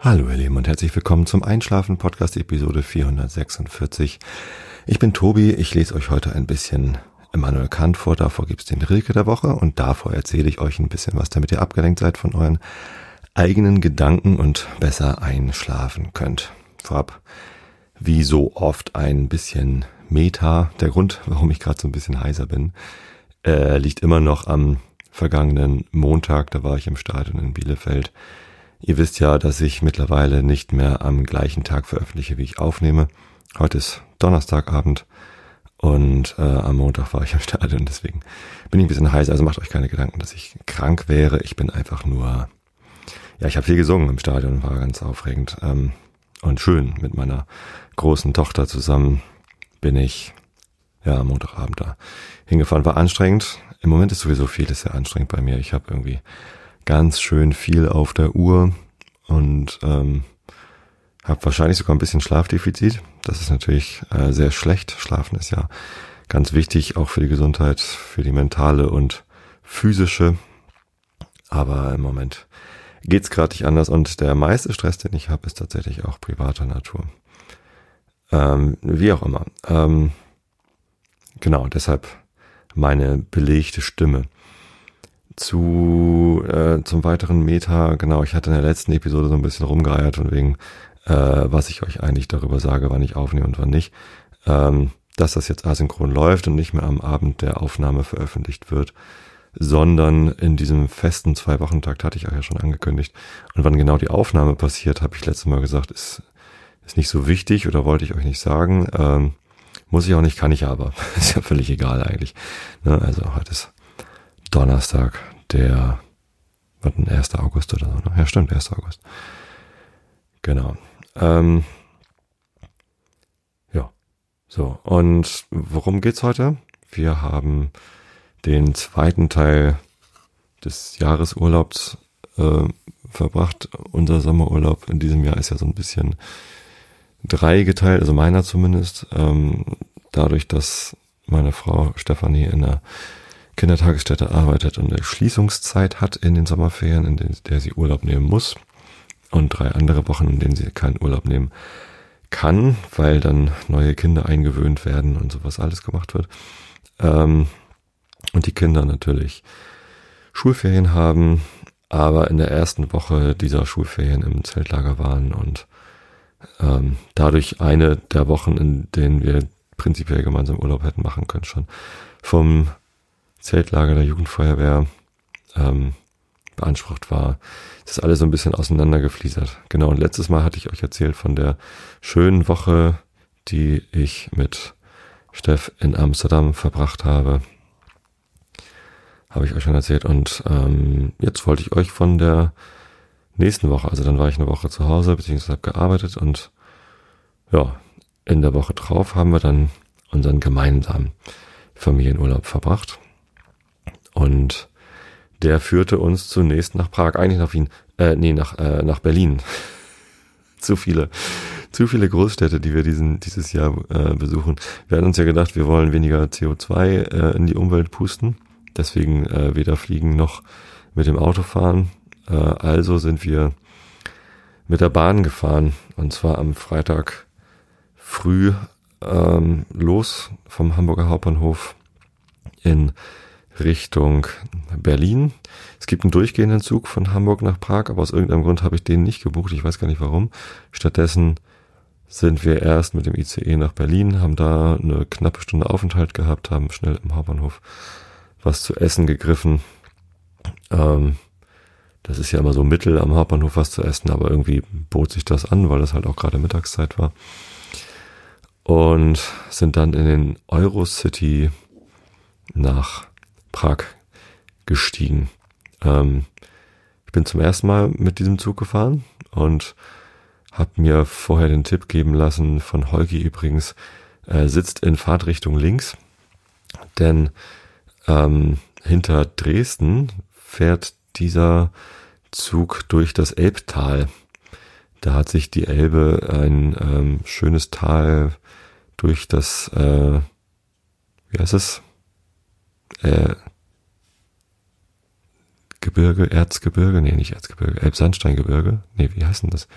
Hallo ihr Lieben und herzlich willkommen zum Einschlafen Podcast Episode 446. Ich bin Tobi, ich lese euch heute ein bisschen Immanuel Kant vor, davor gibt's den Rilke der Woche und davor erzähle ich euch ein bisschen was, damit ihr abgelenkt seid von euren eigenen Gedanken und besser einschlafen könnt. Vorab, wie so oft ein bisschen Meta. Der Grund, warum ich gerade so ein bisschen heiser bin, äh, liegt immer noch am vergangenen Montag, da war ich im Stadion in Bielefeld Ihr wisst ja, dass ich mittlerweile nicht mehr am gleichen Tag veröffentliche, wie ich aufnehme. Heute ist Donnerstagabend und äh, am Montag war ich im Stadion, deswegen bin ich ein bisschen heiß. Also macht euch keine Gedanken, dass ich krank wäre. Ich bin einfach nur, ja, ich habe viel gesungen im Stadion, war ganz aufregend ähm, und schön. Mit meiner großen Tochter zusammen bin ich ja am Montagabend da hingefahren. War anstrengend. Im Moment ist sowieso vieles sehr anstrengend bei mir. Ich habe irgendwie ganz schön viel auf der Uhr und ähm, habe wahrscheinlich sogar ein bisschen Schlafdefizit. Das ist natürlich äh, sehr schlecht. Schlafen ist ja ganz wichtig, auch für die Gesundheit, für die mentale und physische. Aber im Moment geht's gerade nicht anders und der meiste Stress, den ich habe, ist tatsächlich auch privater Natur. Ähm, wie auch immer. Ähm, genau, deshalb meine belegte Stimme zu äh, zum weiteren Meta, genau, ich hatte in der letzten Episode so ein bisschen rumgeeiert von wegen, äh, was ich euch eigentlich darüber sage, wann ich aufnehme und wann nicht. Ähm, dass das jetzt asynchron läuft und nicht mehr am Abend der Aufnahme veröffentlicht wird, sondern in diesem festen Zwei-Wochen-Takt hatte ich euch ja schon angekündigt. Und wann genau die Aufnahme passiert, habe ich letztes Mal gesagt, ist, ist nicht so wichtig oder wollte ich euch nicht sagen. Ähm, muss ich auch nicht, kann ich aber. ist ja völlig egal eigentlich. Ne? Also heute ist Donnerstag, der, was denn, 1. August oder so, ne? Ja, stimmt, 1. August. Genau. Ähm, ja, so. Und worum geht's heute? Wir haben den zweiten Teil des Jahresurlaubs äh, verbracht. Unser Sommerurlaub in diesem Jahr ist ja so ein bisschen dreigeteilt, also meiner zumindest. Ähm, dadurch, dass meine Frau Stefanie in der Kindertagesstätte arbeitet und eine Schließungszeit hat in den Sommerferien, in der sie Urlaub nehmen muss und drei andere Wochen, in denen sie keinen Urlaub nehmen kann, weil dann neue Kinder eingewöhnt werden und sowas alles gemacht wird. Ähm, und die Kinder natürlich Schulferien haben, aber in der ersten Woche dieser Schulferien im Zeltlager waren und ähm, dadurch eine der Wochen, in denen wir prinzipiell gemeinsam Urlaub hätten machen können, schon vom Zeltlager der Jugendfeuerwehr ähm, beansprucht war. Das ist alles so ein bisschen auseinandergefliesert. Genau, und letztes Mal hatte ich euch erzählt von der schönen Woche, die ich mit Steff in Amsterdam verbracht habe. Habe ich euch schon erzählt. Und ähm, jetzt wollte ich euch von der nächsten Woche, also dann war ich eine Woche zu Hause, beziehungsweise habe gearbeitet und ja, in der Woche drauf haben wir dann unseren gemeinsamen Familienurlaub verbracht. Und der führte uns zunächst nach Prag, eigentlich nach Wien, äh, nee, nach, äh, nach Berlin. zu viele, zu viele Großstädte, die wir diesen, dieses Jahr äh, besuchen. Wir hatten uns ja gedacht, wir wollen weniger CO2 äh, in die Umwelt pusten. Deswegen äh, weder fliegen noch mit dem Auto fahren. Äh, also sind wir mit der Bahn gefahren. Und zwar am Freitag früh ähm, los vom Hamburger Hauptbahnhof in Richtung Berlin. Es gibt einen durchgehenden Zug von Hamburg nach Prag, aber aus irgendeinem Grund habe ich den nicht gebucht. Ich weiß gar nicht warum. Stattdessen sind wir erst mit dem ICE nach Berlin, haben da eine knappe Stunde Aufenthalt gehabt, haben schnell im Hauptbahnhof was zu essen gegriffen. Ähm, das ist ja immer so mittel am Hauptbahnhof was zu essen, aber irgendwie bot sich das an, weil das halt auch gerade Mittagszeit war. Und sind dann in den Eurocity nach Prag gestiegen. Ähm, ich bin zum ersten Mal mit diesem Zug gefahren und habe mir vorher den Tipp geben lassen von Holgi übrigens, äh, sitzt in Fahrtrichtung links, denn ähm, hinter Dresden fährt dieser Zug durch das Elbtal. Da hat sich die Elbe ein ähm, schönes Tal durch das, äh, wie heißt es? Äh, Gebirge, Erzgebirge, nee, nicht Erzgebirge, Elbsandsteingebirge, nee, wie heißt denn das?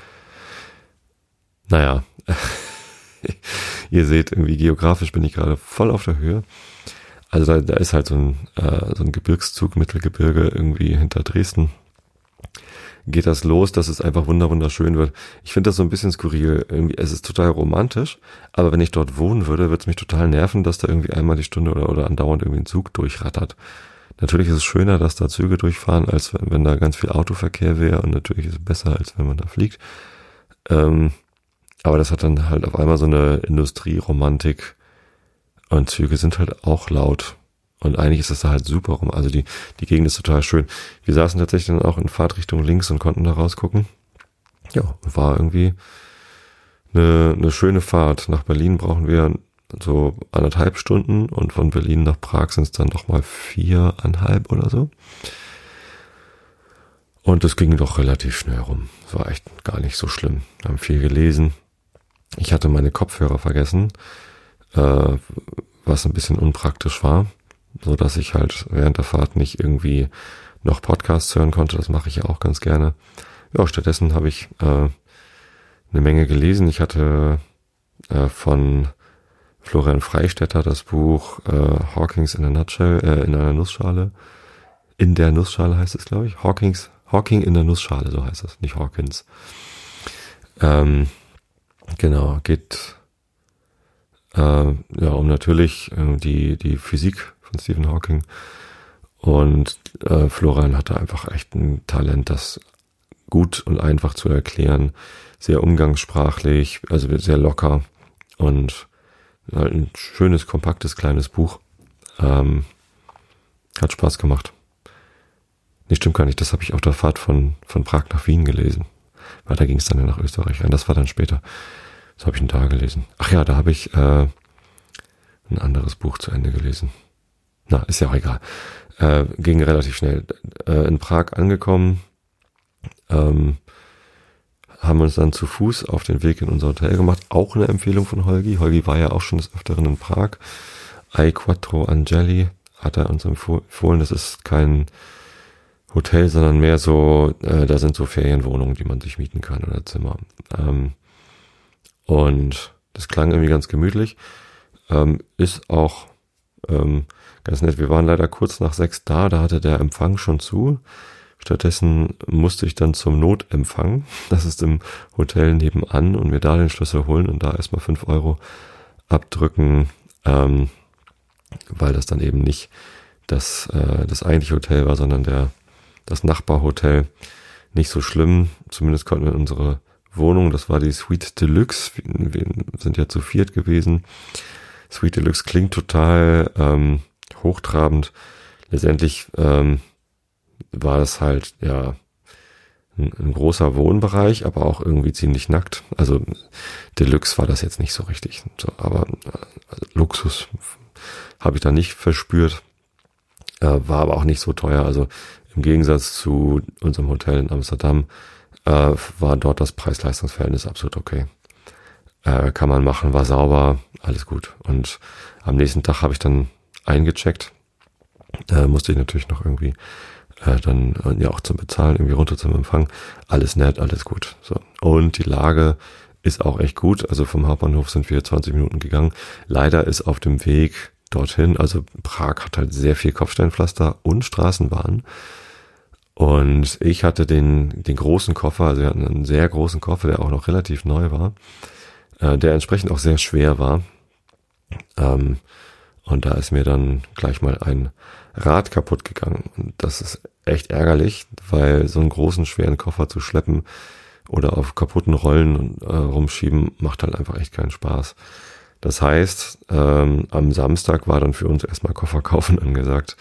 Naja, ihr seht, irgendwie geografisch bin ich gerade voll auf der Höhe. Also da, da ist halt so ein, äh, so ein Gebirgszug, Mittelgebirge irgendwie hinter Dresden. Geht das los, dass es einfach wunderschön wird. Ich finde das so ein bisschen skurril. Irgendwie, es ist total romantisch, aber wenn ich dort wohnen würde, würde es mich total nerven, dass da irgendwie einmal die Stunde oder, oder andauernd irgendwie ein Zug durchrattert. Natürlich ist es schöner, dass da Züge durchfahren, als wenn, wenn da ganz viel Autoverkehr wäre und natürlich ist es besser, als wenn man da fliegt. Ähm, aber das hat dann halt auf einmal so eine Industrieromantik und Züge sind halt auch laut. Und eigentlich ist das da halt super rum. Also die, die Gegend ist total schön. Wir saßen tatsächlich dann auch in Fahrtrichtung links und konnten da rausgucken. Ja, war irgendwie eine, eine schöne Fahrt. Nach Berlin brauchen wir so anderthalb Stunden und von Berlin nach Prag sind es dann doch mal viereinhalb oder so. Und es ging doch relativ schnell rum. Es war echt gar nicht so schlimm. Wir haben viel gelesen. Ich hatte meine Kopfhörer vergessen, äh, was ein bisschen unpraktisch war, so dass ich halt während der Fahrt nicht irgendwie noch Podcasts hören konnte. Das mache ich ja auch ganz gerne. Ja, stattdessen habe ich äh, eine Menge gelesen. Ich hatte äh, von Florian Freistetter das Buch äh, Hawkins in a Nutshell, äh, in einer Nussschale. In der Nussschale heißt es, glaube ich. Hawkins, Hawking in der Nussschale, so heißt es, nicht Hawkins. Ähm, genau, geht äh, ja um natürlich äh, die, die Physik von Stephen Hawking. Und äh, Florian hatte einfach echt ein Talent, das gut und einfach zu erklären, sehr umgangssprachlich, also sehr locker und halt ein schönes, kompaktes, kleines Buch. Ähm, hat Spaß gemacht. Nee, stimmt gar nicht. Das habe ich auf der Fahrt von, von Prag nach Wien gelesen. Weil da ging es dann ja nach Österreich rein. Das war dann später. Das habe ich da gelesen. Ach ja, da habe ich äh, ein anderes Buch zu Ende gelesen. Na, ist ja auch egal. Äh, ging relativ schnell. Äh, in Prag angekommen. Ähm, haben uns dann zu Fuß auf den Weg in unser Hotel gemacht. Auch eine Empfehlung von Holgi. Holgi war ja auch schon des Öfteren in Prag. I Quattro Angeli hat er uns empfohlen. Das ist kein Hotel, sondern mehr so, äh, da sind so Ferienwohnungen, die man sich mieten kann oder Zimmer. Ähm, und das klang irgendwie ganz gemütlich. Ähm, ist auch ähm, ganz nett. Wir waren leider kurz nach sechs da, da hatte der Empfang schon zu. Stattdessen musste ich dann zum Notempfang. Das ist im Hotel nebenan und mir da den Schlüssel holen und da erstmal fünf Euro abdrücken, ähm, weil das dann eben nicht das, äh, das eigentliche Hotel war, sondern der, das Nachbarhotel. Nicht so schlimm. Zumindest konnten wir unsere Wohnung, das war die Suite Deluxe. Wir sind ja zu viert gewesen. Suite Deluxe klingt total ähm, hochtrabend. Letztendlich ähm, war das halt, ja, ein, ein, großer Wohnbereich, aber auch irgendwie ziemlich nackt. Also Deluxe war das jetzt nicht so richtig. So, aber also Luxus habe ich da nicht verspürt. Äh, war aber auch nicht so teuer. Also im Gegensatz zu unserem Hotel in Amsterdam äh, war dort das Preis-Leistungs-Verhältnis absolut okay. Äh, kann man machen, war sauber, alles gut. Und am nächsten Tag habe ich dann eingecheckt. Äh, musste ich natürlich noch irgendwie äh, dann äh, ja auch zum Bezahlen irgendwie runter zum Empfang. Alles nett, alles gut. So. Und die Lage ist auch echt gut. Also vom Hauptbahnhof sind wir 20 Minuten gegangen. Leider ist auf dem Weg dorthin, also Prag hat halt sehr viel Kopfsteinpflaster und Straßenbahn. Und ich hatte den, den großen Koffer, also wir hatten einen sehr großen Koffer, der auch noch relativ neu war, äh, der entsprechend auch sehr schwer war. Ähm, und da ist mir dann gleich mal ein Rad kaputt gegangen. Und das ist echt ärgerlich, weil so einen großen, schweren Koffer zu schleppen oder auf kaputten Rollen äh, rumschieben, macht halt einfach echt keinen Spaß. Das heißt, ähm, am Samstag war dann für uns erstmal Koffer kaufen angesagt.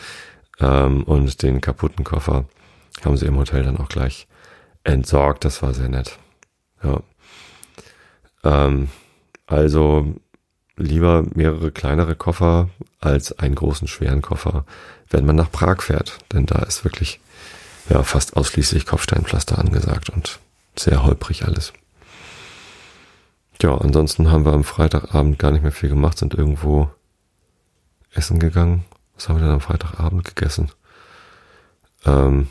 Ähm, und den kaputten Koffer haben sie im Hotel dann auch gleich entsorgt. Das war sehr nett. Ja. Ähm, also lieber mehrere kleinere Koffer als einen großen schweren Koffer, wenn man nach Prag fährt. Denn da ist wirklich ja, fast ausschließlich Kopfsteinpflaster angesagt und sehr holprig alles. Ja, ansonsten haben wir am Freitagabend gar nicht mehr viel gemacht, sind irgendwo essen gegangen. Was haben wir denn am Freitagabend gegessen? Ähm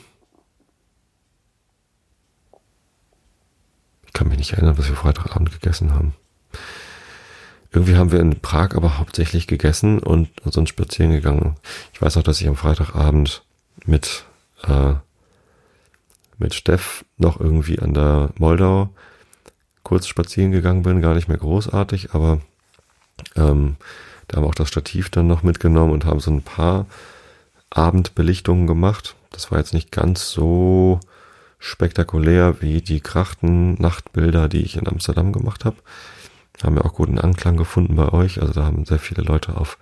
ich kann mich nicht erinnern, was wir Freitagabend gegessen haben. Irgendwie haben wir in Prag aber hauptsächlich gegessen und sonst spazieren gegangen. Ich weiß auch, dass ich am Freitagabend mit, äh, mit Steff noch irgendwie an der Moldau kurz spazieren gegangen bin, gar nicht mehr großartig, aber ähm, da haben wir auch das Stativ dann noch mitgenommen und haben so ein paar Abendbelichtungen gemacht. Das war jetzt nicht ganz so spektakulär wie die Krachten-Nachtbilder, die ich in Amsterdam gemacht habe. Haben wir auch guten Anklang gefunden bei euch. Also da haben sehr viele Leute auf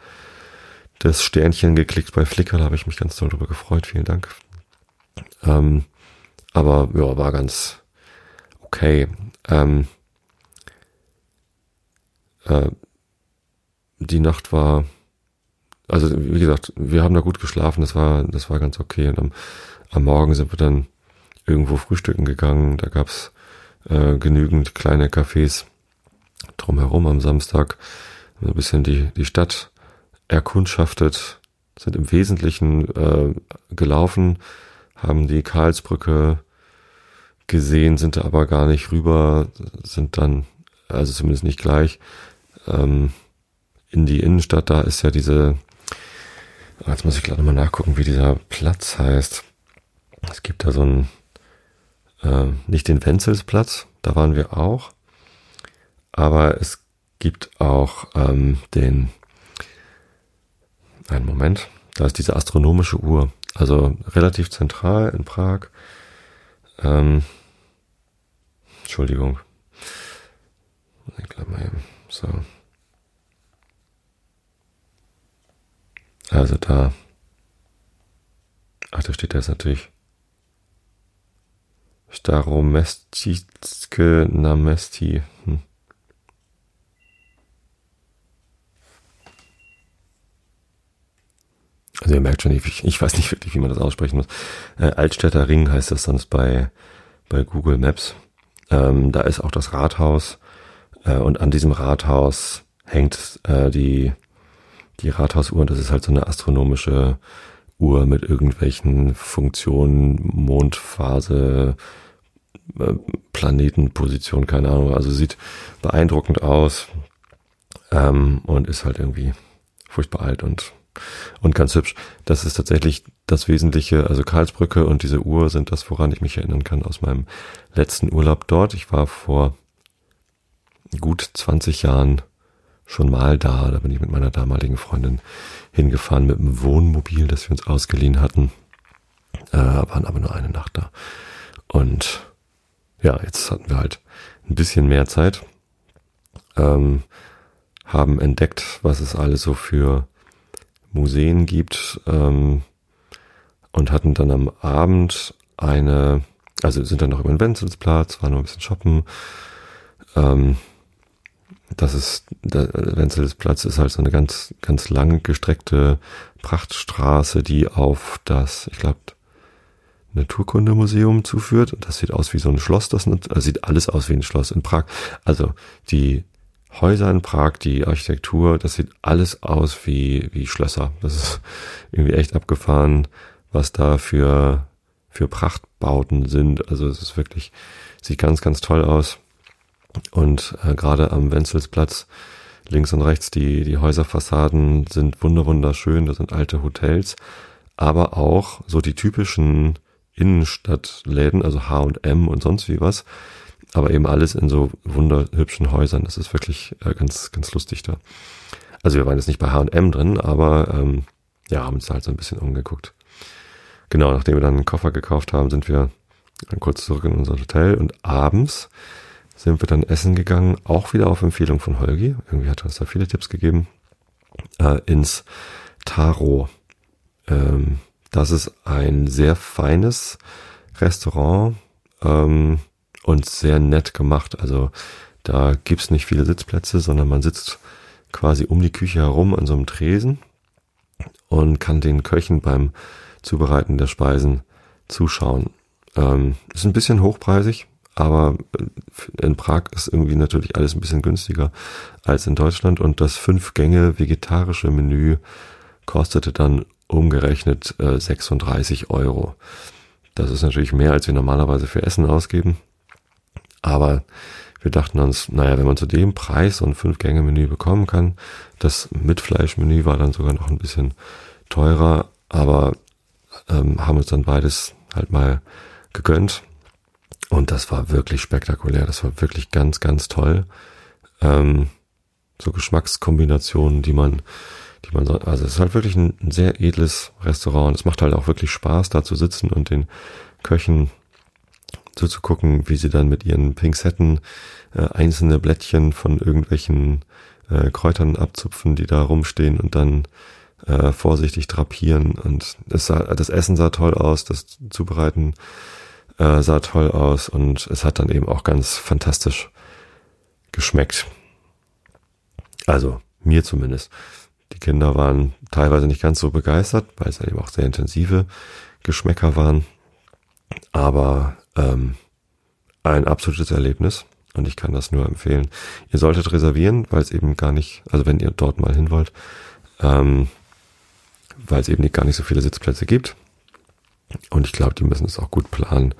das Sternchen geklickt bei Flickr. Da habe ich mich ganz toll drüber gefreut. Vielen Dank. Ähm, aber ja, war ganz okay. Ähm, äh, die Nacht war, also wie gesagt, wir haben da gut geschlafen. Das war, das war ganz okay. Und am, am Morgen sind wir dann irgendwo frühstücken gegangen. Da gab's äh, genügend kleine Cafés drumherum am Samstag. Ein bisschen die, die Stadt erkundschaftet, sind im Wesentlichen äh, gelaufen, haben die Karlsbrücke gesehen, sind da aber gar nicht rüber, sind dann, also zumindest nicht gleich, ähm, in die Innenstadt. Da ist ja diese, jetzt muss ich gerade mal nachgucken, wie dieser Platz heißt. Es gibt da so ein äh, nicht den Wenzelsplatz, da waren wir auch, aber es gibt auch ähm, den, einen Moment, da ist diese astronomische Uhr, also relativ zentral in Prag. Ähm, Entschuldigung. Ich glaube mal eben. So. Also da. Ach, da steht das natürlich. Staromestitske Namesti. Hm. Also ihr merkt schon, ich, ich weiß nicht wirklich, wie man das aussprechen muss. Äh, Altstädter Ring heißt das sonst bei, bei Google Maps. Ähm, da ist auch das Rathaus äh, und an diesem Rathaus hängt äh, die, die Rathausuhr und das ist halt so eine astronomische Uhr mit irgendwelchen Funktionen, Mondphase, äh, Planetenposition, keine Ahnung. Also sieht beeindruckend aus ähm, und ist halt irgendwie furchtbar alt und und ganz hübsch. Das ist tatsächlich das Wesentliche. Also Karlsbrücke und diese Uhr sind das, woran ich mich erinnern kann aus meinem letzten Urlaub dort. Ich war vor gut 20 Jahren schon mal da. Da bin ich mit meiner damaligen Freundin hingefahren mit einem Wohnmobil, das wir uns ausgeliehen hatten. Äh, waren aber nur eine Nacht da. Und ja, jetzt hatten wir halt ein bisschen mehr Zeit. Ähm, haben entdeckt, was es alles so für Museen gibt ähm, und hatten dann am Abend eine, also sind dann noch über den Wenzelsplatz, waren noch ein bisschen shoppen. Ähm, das ist, der Wenzelsplatz ist halt so eine ganz, ganz lang gestreckte Prachtstraße, die auf das, ich glaube, Naturkundemuseum zuführt. Das sieht aus wie so ein Schloss, das also sieht alles aus wie ein Schloss in Prag. Also die Häuser in Prag, die Architektur, das sieht alles aus wie, wie Schlösser. Das ist irgendwie echt abgefahren, was da für, für Prachtbauten sind. Also es ist wirklich, sieht ganz, ganz toll aus. Und äh, gerade am Wenzelsplatz links und rechts die, die Häuserfassaden sind wunderschön. Das sind alte Hotels, aber auch so die typischen Innenstadtläden, also H&M und sonst wie was. Aber eben alles in so wunderhübschen Häusern. Das ist wirklich äh, ganz, ganz lustig da. Also wir waren jetzt nicht bei H&M drin, aber ähm, ja, haben uns halt so ein bisschen umgeguckt. Genau, nachdem wir dann einen Koffer gekauft haben, sind wir dann kurz zurück in unser Hotel und abends sind wir dann essen gegangen, auch wieder auf Empfehlung von Holgi. Irgendwie hat er uns da viele Tipps gegeben, äh, ins Taro. Ähm, das ist ein sehr feines Restaurant ähm, und sehr nett gemacht. Also da gibt's nicht viele Sitzplätze, sondern man sitzt quasi um die Küche herum an so einem Tresen und kann den Köchen beim Zubereiten der Speisen zuschauen. Ähm, ist ein bisschen hochpreisig, aber äh, in Prag ist irgendwie natürlich alles ein bisschen günstiger als in Deutschland und das fünf Gänge vegetarische Menü kostete dann umgerechnet äh, 36 Euro. Das ist natürlich mehr, als wir normalerweise für Essen ausgeben, Aber wir dachten uns, naja, wenn man zu dem Preis so ein Fünf-Gänge-Menü bekommen kann, das mit Fleischmenü war dann sogar noch ein bisschen teurer, aber ähm, haben uns dann beides halt mal gegönnt. Und das war wirklich spektakulär. Das war wirklich ganz, ganz toll. Ähm, so Geschmackskombinationen, die man, die man so, also es ist halt wirklich ein, ein sehr edles Restaurant. Es macht halt auch wirklich Spaß, da zu sitzen und den Köchen zuzugucken, wie sie dann mit ihren Pinzetten äh, einzelne Blättchen von irgendwelchen äh, Kräutern abzupfen, die da rumstehen und dann äh, vorsichtig drapieren. Und es sah, das Essen sah toll aus, das Zubereiten äh, sah toll aus und es hat dann eben auch ganz fantastisch geschmeckt. Also mir zumindest. Die Kinder waren teilweise nicht ganz so begeistert, weil es eben auch sehr intensive Geschmäcker waren. Aber ähm, ein absolutes Erlebnis und ich kann das nur empfehlen. Ihr solltet reservieren, weil es eben gar nicht, also wenn ihr dort mal hin wollt, ähm, weil es eben gar nicht so viele Sitzplätze gibt. Und ich glaube, die müssen es auch gut planen,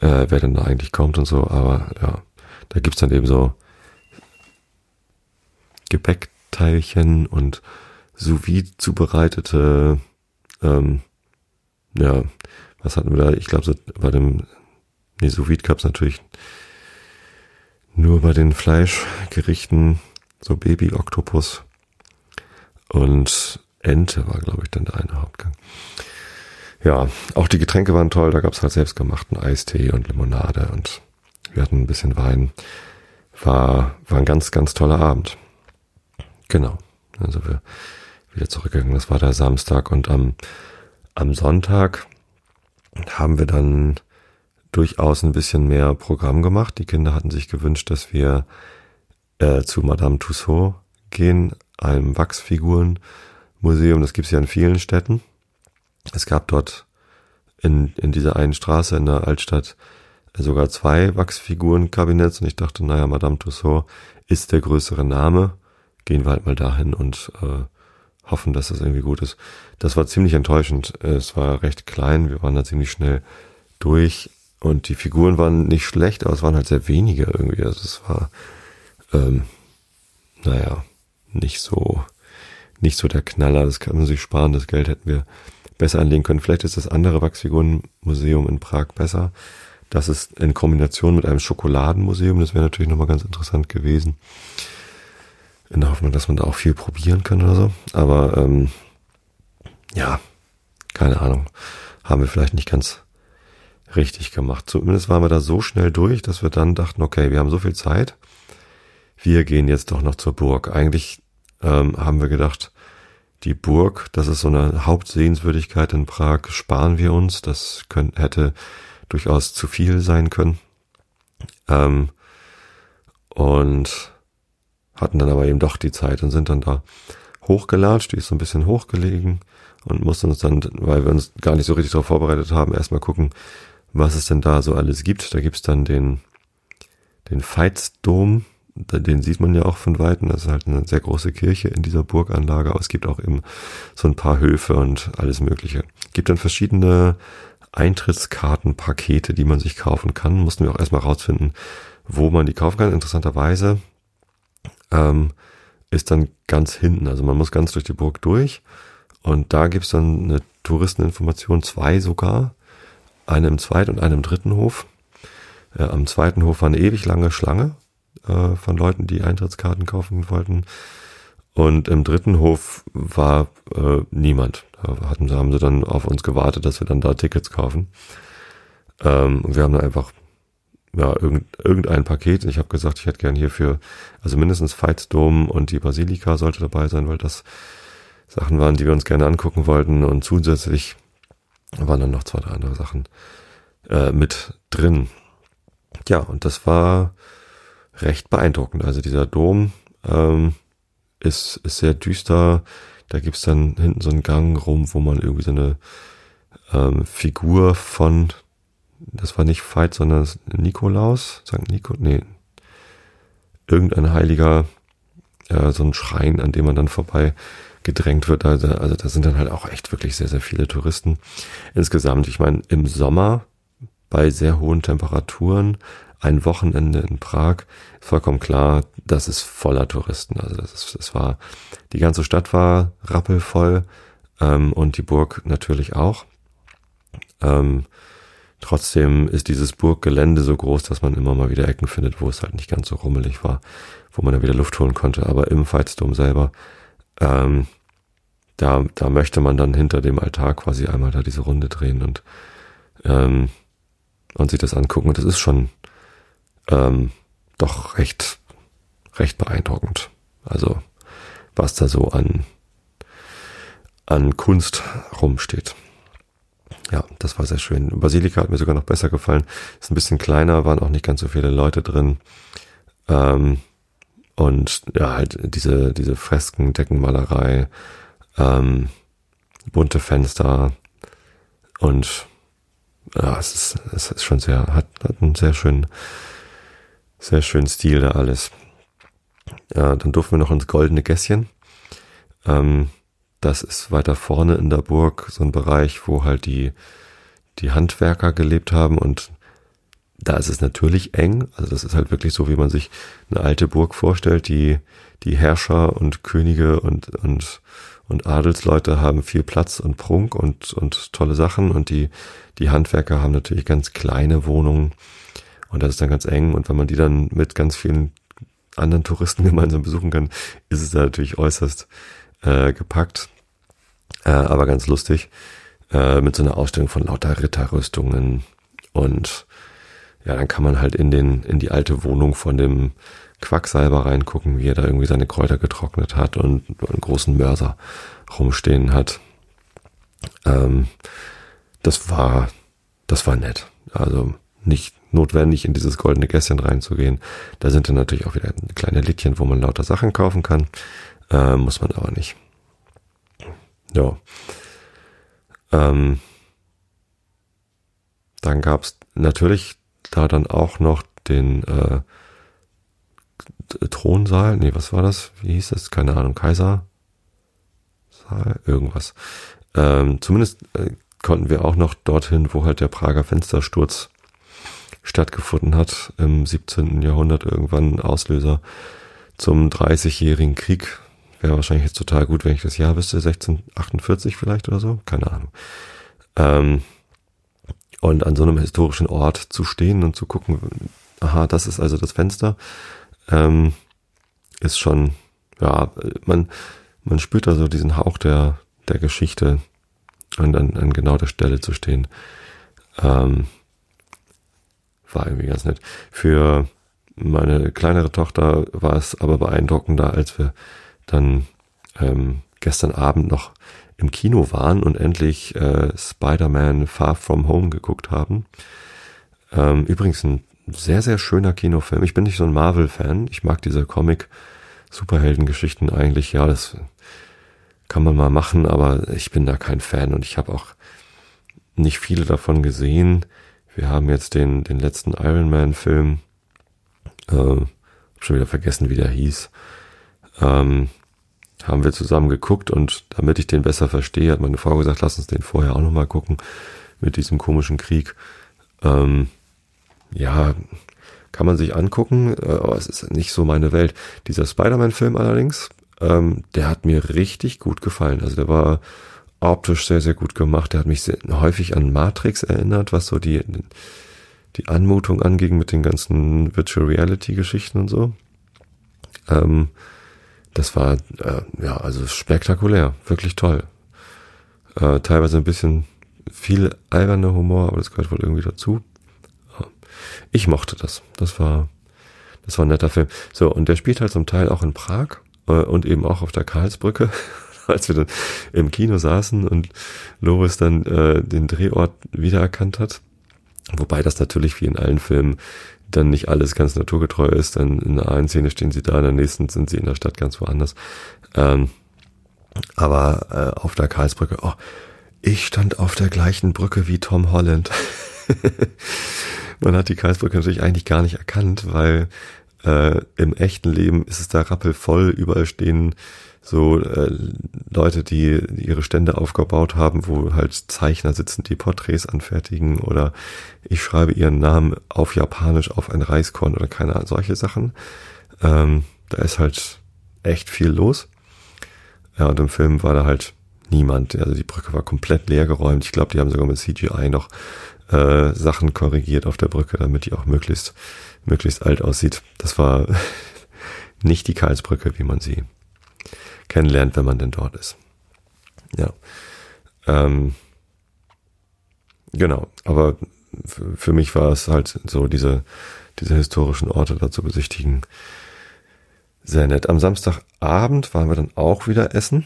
äh, wer denn da eigentlich kommt und so. Aber ja, da gibt's dann eben so Gepäckteilchen und sous vide zubereitete, ähm, ja, was hatten wir da? Ich glaube, so bei dem, nee, sous vide gab's natürlich nur bei den Fleischgerichten, so Baby-Oktopus und Ente war, glaube ich, dann der eine Hauptgang. Ja, auch die Getränke waren toll. Da gab's halt selbstgemachten Eistee und Limonade und wir hatten ein bisschen Wein. War, war ein ganz, ganz toller Abend. Genau. Also wir wieder zurückgegangen. Das war der Samstag und am, am Sonntag haben wir dann durchaus ein bisschen mehr Programm gemacht. Die Kinder hatten sich gewünscht, dass wir äh, zu Madame Tussaud gehen, einem Wachsfigurenmuseum. Das gibt's ja in vielen Städten. Es gab dort in, in dieser einen Straße in der Altstadt sogar zwei Wachsfigurenkabinetts und ich dachte, naja, Madame Tussaud ist der größere Name. Gehen wir halt mal dahin und äh, hoffen, dass das irgendwie gut ist. Das war ziemlich enttäuschend. Es war recht klein, wir waren da ziemlich schnell durch und die Figuren waren nicht schlecht, aber es waren halt sehr wenige irgendwie. Also es war, ähm, naja, nicht so, nicht so der Knaller. Das kann man sich sparen. Das Geld hätten wir besser anlegen können. Vielleicht ist das andere Wachsfigurenmuseum in Prag besser. Das ist in Kombination mit einem Schokoladenmuseum. Das wäre natürlich nochmal ganz interessant gewesen. In der Hoffnung, dass man da auch viel probieren kann oder so. Aber ähm, ja, keine Ahnung. Haben wir vielleicht nicht ganz richtig gemacht. Zumindest waren wir da so schnell durch, dass wir dann dachten, okay, wir haben so viel Zeit. Wir gehen jetzt doch noch zur Burg. Eigentlich ähm, haben wir gedacht, die Burg, das ist so eine Hauptsehenswürdigkeit in Prag, sparen wir uns. Das könnte, hätte durchaus zu viel sein können. Ähm, und hatten dann aber eben doch die Zeit und sind dann da hochgelatscht, die ist so ein bisschen hochgelegen und mussten uns dann, weil wir uns gar nicht so richtig darauf vorbereitet haben, erstmal gucken, was es denn da so alles gibt. Da gibt's dann den, den Veitsdom, den sieht man ja auch von Weitem. Das ist halt eine sehr große Kirche in dieser Burganlage, aber es gibt auch eben so ein paar Höfe und alles Mögliche. Gibt dann verschiedene Eintrittskartenpakete, die man sich kaufen kann. Mussten wir auch erstmal rausfinden, wo man die kaufen kann. Interessanterweise ähm, ist dann ganz hinten. Also man muss ganz durch die Burg durch. Und da gibt's dann eine Touristeninformation, zwei sogar. Eine im zweiten und eine im dritten Hof. Äh, am zweiten Hof war eine ewig lange Schlange äh, von Leuten, die Eintrittskarten kaufen wollten. Und im dritten Hof war äh, niemand. Da hatten, haben sie dann auf uns gewartet, dass wir dann da Tickets kaufen. Ähm, wir haben dann einfach ja, irgend, irgendein Paket. Ich habe gesagt, ich hätte gern hierfür, also mindestens Veitsdom und die Basilika sollte dabei sein, weil das Sachen waren, die wir uns gerne angucken wollten. Und zusätzlich waren dann noch zwei, drei andere Sachen äh, mit drin. Ja, und das war recht beeindruckend. Also dieser Dom ähm, ist, ist sehr düster. Da gibt's dann hinten so einen Gang rum, wo man irgendwie so eine ähm, Figur von, das war nicht Veit, sondern Nikolaus, St. Nico, nee, irgendein Heiliger, äh, so ein Schrein, an dem man dann vorbei gedrängt wird. Also, also da sind dann halt auch echt wirklich sehr, sehr viele Touristen. Insgesamt, ich meine, im Sommer bei sehr hohen Temperaturen ein Wochenende in Prag, vollkommen klar, das ist voller Touristen. Also das ist, das war, die ganze Stadt war rappelvoll ähm, und die Burg natürlich auch. Ähm, trotzdem ist dieses Burggelände so groß, dass man immer mal wieder Ecken findet, wo es halt nicht ganz so rummelig war, wo man dann wieder Luft holen konnte. Aber im Veitsdom selber, ähm, da, da möchte man dann hinter dem Altar quasi einmal da diese Runde drehen und, ähm, und sich das angucken. Und das ist schon ähm, doch recht, recht beeindruckend. Also was da so an, an Kunst rumsteht. Ja, das war sehr schön. Basilika hat mir sogar noch besser gefallen. Ist ein bisschen kleiner, waren auch nicht ganz so viele Leute drin. Ähm, und ja, halt diese, diese Fresken, Deckenmalerei, ähm, bunte Fenster und ja, es ist, es ist schon sehr, hat, hat einen sehr schönen, sehr schönen Stil da alles. Ja, dann durften wir noch ins Goldene Gässchen. Ähm, das ist weiter vorne in der Burg so ein Bereich, wo halt die, die Handwerker gelebt haben und da ist es natürlich eng. Also das ist halt wirklich so, wie man sich eine alte Burg vorstellt. Die, die Herrscher und Könige und, und, und Adelsleute haben viel Platz und Prunk und, und tolle Sachen und die, die Handwerker haben natürlich ganz kleine Wohnungen und das ist dann ganz eng und wenn man die dann mit ganz vielen anderen Touristen gemeinsam besuchen kann, ist es da natürlich äußerst äh, gepackt, äh, aber ganz lustig äh, mit so einer Ausstellung von lauter Ritterrüstungen und ja, dann kann man halt in den in die alte Wohnung von dem Quacksalber reingucken, wie er da irgendwie seine Kräuter getrocknet hat und einen großen Mörser rumstehen hat. Ähm, das war, das war nett. Also nicht notwendig, in dieses goldene Gässchen reinzugehen. Da sind dann natürlich auch wieder kleine Littchen, wo man lauter Sachen kaufen kann. Äh, muss man aber nicht. Ja. Ähm, dann gab's natürlich da dann auch noch den äh, Thronsaal, nee, was war das? Wie hieß das? Keine Ahnung, Kaiser? Saal, irgendwas. Ähm, zumindest äh, konnten wir auch noch dorthin, wo halt der Prager Fenstersturz stattgefunden hat, im 17. Jahrhundert irgendwann Auslöser zum 30-jährigen Krieg. Wäre wahrscheinlich jetzt total gut, wenn ich das Jahr wüsste, 1648 vielleicht oder so, keine Ahnung. Ähm, und an so einem historischen Ort zu stehen und zu gucken, aha, das ist also das Fenster ähm, ist schon, ja, man, man spürt da so diesen Hauch der, der Geschichte und an, an genau der Stelle zu stehen. Ähm, war irgendwie ganz nett. Für meine kleinere Tochter war es aber beeindruckender, als wir dann ähm, gestern Abend noch im Kino waren und endlich äh, Spider-Man Far From Home geguckt haben. Ähm, übrigens ein sehr, sehr schöner Kinofilm. Ich bin nicht so ein Marvel-Fan. Ich mag diese Comic-Superhelden-Geschichten eigentlich. Ja, das kann man mal machen, aber ich bin da kein Fan und ich habe auch nicht viele davon gesehen. Wir haben jetzt den, den letzten Iron Man-Film, äh, hab schon wieder vergessen, wie der hieß, ähm, haben wir zusammen geguckt und damit ich den besser verstehe, hat meine Frau gesagt, lass uns den vorher auch nochmal gucken mit diesem komischen Krieg. Ähm, ja, kann man sich angucken, äh, aber es ist nicht so meine Welt. Dieser Spider-Man-Film allerdings, ähm, der hat mir richtig gut gefallen. Also der war optisch sehr, sehr gut gemacht. Der hat mich sehr, häufig an Matrix erinnert, was so die, die Anmutung anging mit den ganzen Virtual Reality Geschichten und so. Ähm, das war, äh, ja, also spektakulär, wirklich toll. Äh, teilweise ein bisschen viel alberner Humor, aber das gehört wohl irgendwie dazu ich mochte das. Das war, das war ein netter Film. So, und der spielt halt zum Teil auch in Prag äh, und eben auch auf der Karlsbrücke. Als wir dann im Kino saßen und Loris dann äh, den Drehort wiedererkannt hat. Wobei das natürlich wie in allen Filmen dann nicht alles ganz naturgetreu ist. Dann in der einen Szene stehen sie da, in der nächsten sind sie in der Stadt ganz woanders. Ähm, aber äh, auf der Karlsbrücke, oh, ich stand auf der gleichen Brücke wie Tom Holland. Man hat die Karlsbrücke natürlich eigentlich gar nicht erkannt, weil Äh, Im echten Leben ist es da rappelvoll, überall stehen so äh, Leute, die ihre Stände aufgebaut haben, wo halt Zeichner sitzen, die Porträts anfertigen oder ich schreibe ihren Namen auf Japanisch auf ein Reiskorn oder keine Ahnung, solche Sachen. Ähm, da ist halt echt viel los. Ja, und im Film war da halt niemand. Also die Brücke war komplett leer geräumt. Ich glaube, die haben sogar mit CGI noch äh, Sachen korrigiert auf der Brücke, damit die auch möglichst, möglichst alt aussieht. Das war nicht die Karlsbrücke, wie man sie kennenlernt, wenn man denn dort ist. Ja. Ähm, genau, aber für mich war es halt so, diese, diese historischen Orte da zu besichtigen, sehr nett. Am Samstagabend waren wir dann auch wieder essen.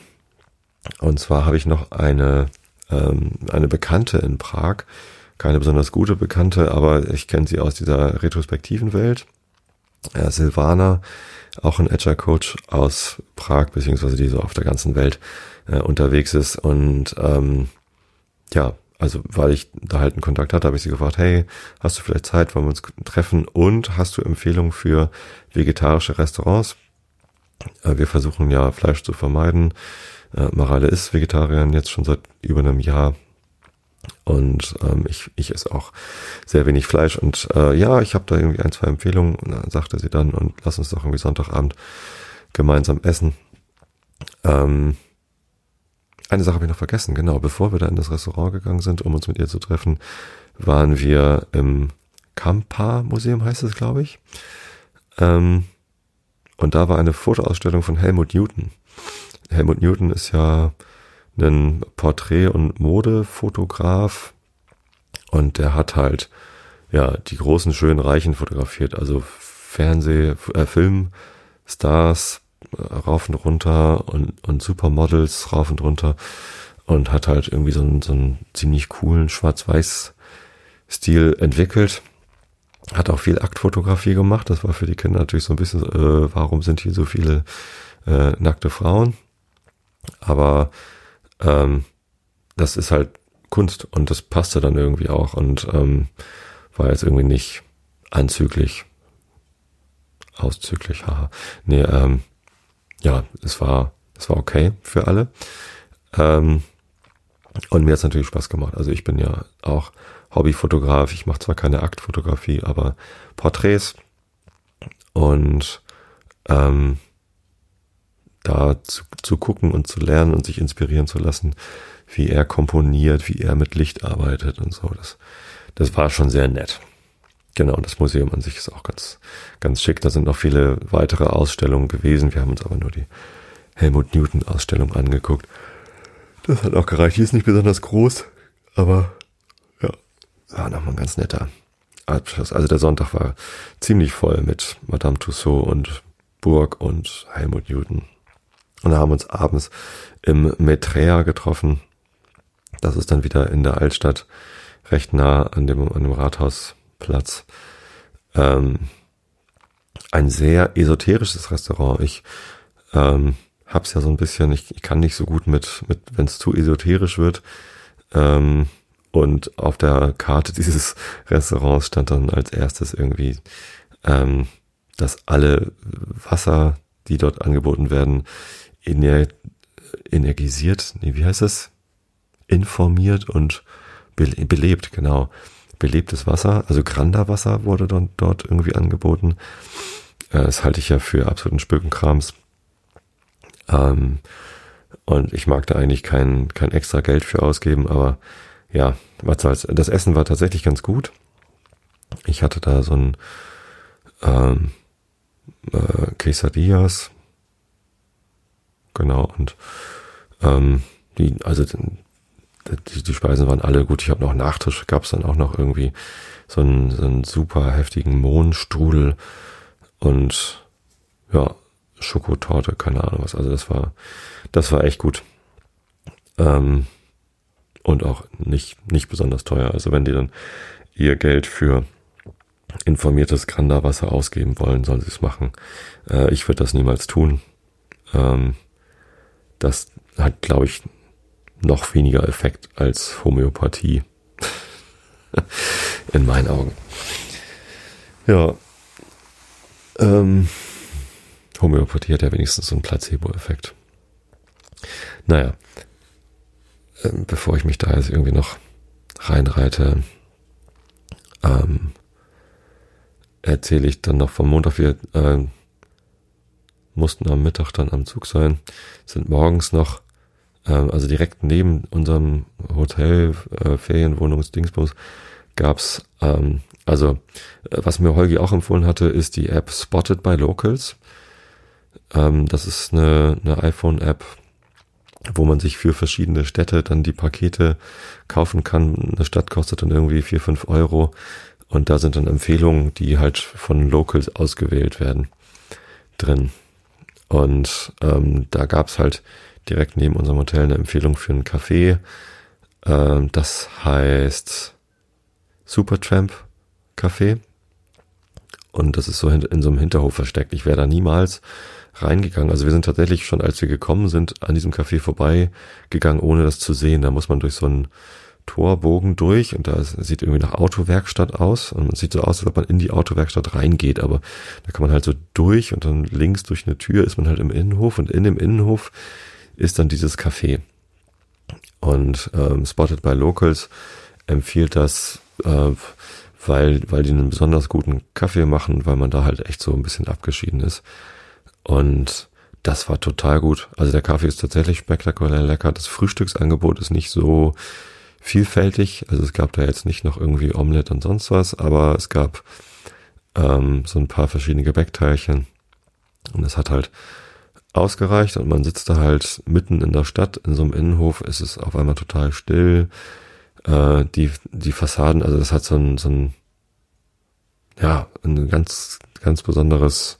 Und zwar habe ich noch eine, ähm, eine Bekannte in Prag, keine besonders gute Bekannte, aber ich kenne sie aus dieser retrospektiven Welt. Äh, Silvana, auch ein Agile Coach aus Prag, beziehungsweise die so auf der ganzen Welt äh, unterwegs ist. Und ähm, ja, also weil ich da halt einen Kontakt hatte, habe ich sie gefragt, hey, hast du vielleicht Zeit, wollen wir uns treffen und hast du Empfehlungen für vegetarische Restaurants? Äh, wir versuchen ja Fleisch zu vermeiden. Äh, Mareile ist Vegetarierin jetzt schon seit über einem Jahr und ähm, ich, ich esse auch sehr wenig Fleisch. Und äh, ja, ich habe da irgendwie ein, zwei Empfehlungen, sagte sie dann, und lass uns doch irgendwie Sonntagabend gemeinsam essen. Ähm, eine Sache habe ich noch vergessen, genau, bevor wir da in das Restaurant gegangen sind, um uns mit ihr zu treffen, waren wir im Kampa-Museum, heißt es, glaube ich. Ähm, und da war eine Fotoausstellung von Helmut Newton. Helmut Newton ist ja ein Porträt- und Modefotograf und der hat halt ja die großen schönen Reichen fotografiert, also Fernseh, äh, Filmstars äh, rauf und runter und, und Supermodels rauf und runter und hat halt irgendwie so einen, so einen ziemlich coolen Schwarz-Weiß-Stil entwickelt. Hat auch viel Aktfotografie gemacht. Das war für die Kinder natürlich so ein bisschen, äh, warum sind hier so viele äh, nackte Frauen? Aber ähm, das ist halt Kunst und das passte dann irgendwie auch und ähm, war jetzt irgendwie nicht anzüglich, auszüglich, haha. Nee, ähm, ja, es war, es war okay für alle. Ähm, und mir hat es natürlich Spaß gemacht. Also ich bin ja auch Hobbyfotograf. Ich mache zwar keine Aktfotografie, aber Porträts. Und ähm, da zu, zu gucken und zu lernen und sich inspirieren zu lassen, wie er komponiert, wie er mit Licht arbeitet und so. Das, das war schon sehr nett. Genau, und das Museum an sich ist auch ganz, ganz schick. Da sind noch viele weitere Ausstellungen gewesen. Wir haben uns aber nur die Helmut Newton Ausstellung angeguckt. Das hat auch gereicht. Die ist nicht besonders groß, aber ja, war nochmal ein ganz netter Abschluss. Also der Sonntag war ziemlich voll mit Madame Tussaud und Burg und Helmut Newton. Und haben uns abends im Metrea getroffen. Das ist dann wieder in der Altstadt, recht nah an dem, an dem Rathausplatz. Ähm, ein sehr esoterisches Restaurant. Ich ähm, hab's ja so ein bisschen, ich, ich kann nicht so gut mit, mit wenn es zu esoterisch wird. Ähm, und auf der Karte dieses Restaurants stand dann als erstes irgendwie, ähm, dass alle Wasser, die dort angeboten werden, ener energisiert, nee, wie heißt das? Informiert und belebt, genau. Belebtes Wasser, also Granda-Wasser wurde dort, dort irgendwie angeboten. Äh, das halte ich ja für absoluten Spökenkrams. Ähm, und ich mag da eigentlich kein, kein extra Geld für ausgeben, aber ja, was soll's. Das Essen war tatsächlich ganz gut. Ich hatte da so ein ähm, äh, Quesadillas genau. Und ähm, die, also die, die Speisen waren alle gut. Ich habe noch Nachtisch, gab es dann auch noch irgendwie so einen, so einen super heftigen Mohnstrudel und ja, Schokotorte, keine Ahnung was. Also das war, das war echt gut. Ähm, und auch nicht, nicht besonders teuer. Also wenn die dann ihr Geld für informiertes Granda-Wasser ausgeben wollen, sollen sie es machen. Äh, ich würde das niemals tun. Ähm, das hat, glaube ich, noch weniger Effekt als Homöopathie. In meinen Augen. Ja. Ähm, Homöopathie hat ja wenigstens so einen Placebo-Effekt. Naja, ähm, bevor ich mich da jetzt irgendwie noch reinreite, ähm, erzähle ich dann noch vom Montag. Wir äh, mussten am Mittag dann am Zug sein, sind morgens noch, äh, also direkt neben unserem Hotel, äh, Ferienwohnungsdingsbums, gab's ähm, also äh, was mir Holgi auch empfohlen hatte, ist die App Spotted by Locals. Ähm, das ist eine, eine iPhone-App, wo man sich für verschiedene Städte dann die Pakete kaufen kann. Eine Stadt kostet dann irgendwie vier fünf Euro und da sind dann Empfehlungen, die halt von Locals ausgewählt werden, drin. Und ähm, da gab's halt direkt neben unserem Hotel eine Empfehlung für ein Café. Ähm, das heißt Supertramp Café. Und das ist so in, in so einem Hinterhof versteckt. Ich wäre da niemals reingegangen. Also wir sind tatsächlich schon, als wir gekommen sind, an diesem Café vorbeigegangen, ohne das zu sehen. Da muss man durch so einen Torbogen durch und da sieht irgendwie nach Autowerkstatt aus und man sieht so aus, als ob man in die Autowerkstatt reingeht, aber da kann man halt so durch und dann links durch eine Tür ist man halt im Innenhof und in dem Innenhof ist dann dieses Café. Und ähm, Spotted by Locals empfiehlt das, äh, weil, weil die einen besonders guten Kaffee machen, weil man da halt echt so ein bisschen abgeschieden ist. Und das war total gut. Also der Kaffee ist tatsächlich spektakulär lecker. Das Frühstücksangebot ist nicht so vielfältig. Also es gab da jetzt nicht noch irgendwie Omelette und sonst was, aber es gab ähm, so ein paar verschiedene Gebäckteilchen. Und es hat halt ausgereicht und man sitzt da halt mitten in der Stadt in so einem Innenhof. Es ist auf einmal total still. Äh, die, die Fassaden, also das hat so ein, so ein, ja, ein ganz, ganz besonderes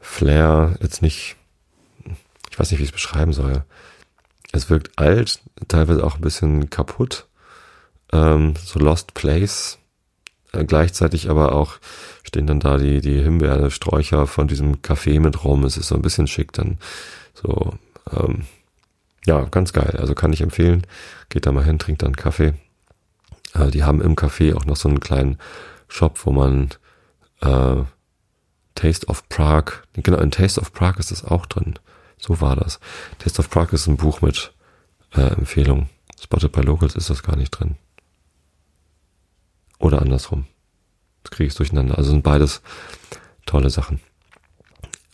Flair. Jetzt nicht, ich weiß nicht, wie ich es beschreiben soll. Es wirkt alt, teilweise auch ein bisschen kaputt. Ähm, so Lost Place. Äh, gleichzeitig aber auch stehen dann da die, die Himbeersträucher von diesem Café mit rum. Es ist so ein bisschen schick dann. So, ähm, ja, ganz geil. Also kann ich empfehlen. Geht da mal hin, trinkt dann Kaffee. Äh, die haben im Café auch noch so einen kleinen Shop, wo man äh, Taste of Prague, genau, in Taste of Prague ist das auch drin. So war das. Taste of Prague ist ein Buch mit äh, Empfehlungen. Spotted by Locals ist das gar nicht drin. Oder andersrum. Das kriege ich durcheinander. Also sind beides tolle Sachen.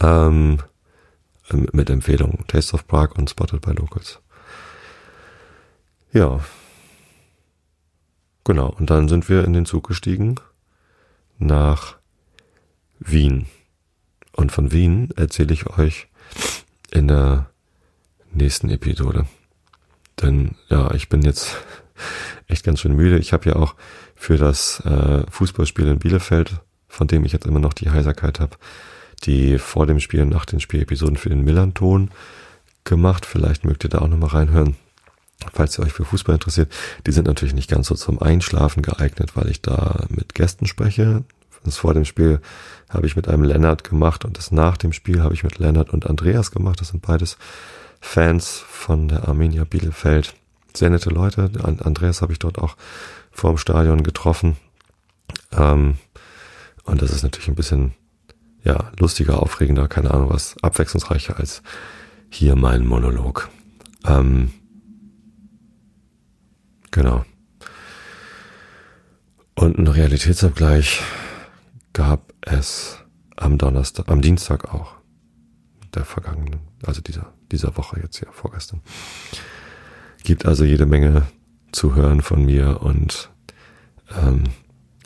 Ähm, mit Empfehlungen. Taste of Prague und Spotted by Locals. Ja. Genau. Und dann sind wir in den Zug gestiegen nach Wien. Und von Wien erzähle ich euch in der nächsten Episode. Denn ja, ich bin jetzt echt ganz schön müde. Ich habe ja auch für das äh, Fußballspiel in Bielefeld, von dem ich jetzt immer noch die Heiserkeit habe, die vor dem Spiel und nach den Spielepisoden für den Millanton gemacht. Vielleicht mögt ihr da auch nochmal reinhören, falls ihr euch für Fußball interessiert. Die sind natürlich nicht ganz so zum Einschlafen geeignet, weil ich da mit Gästen spreche. Das vor dem Spiel habe ich mit einem Lennart gemacht und das nach dem Spiel habe ich mit Lennart und Andreas gemacht. Das sind beides Fans von der Arminia Bielefeld. Sehr nette Leute. Andreas habe ich dort auch vor dem Stadion getroffen. Ähm, und das ist natürlich ein bisschen ja, lustiger, aufregender, keine Ahnung was, abwechslungsreicher als hier mein Monolog. Ähm, genau. Und ein Realitätsabgleich gab es am Donnerstag, am Dienstag auch. Der vergangenen, also dieser, dieser Woche jetzt ja, vorgestern. Gibt also jede Menge zu hören von mir und ähm,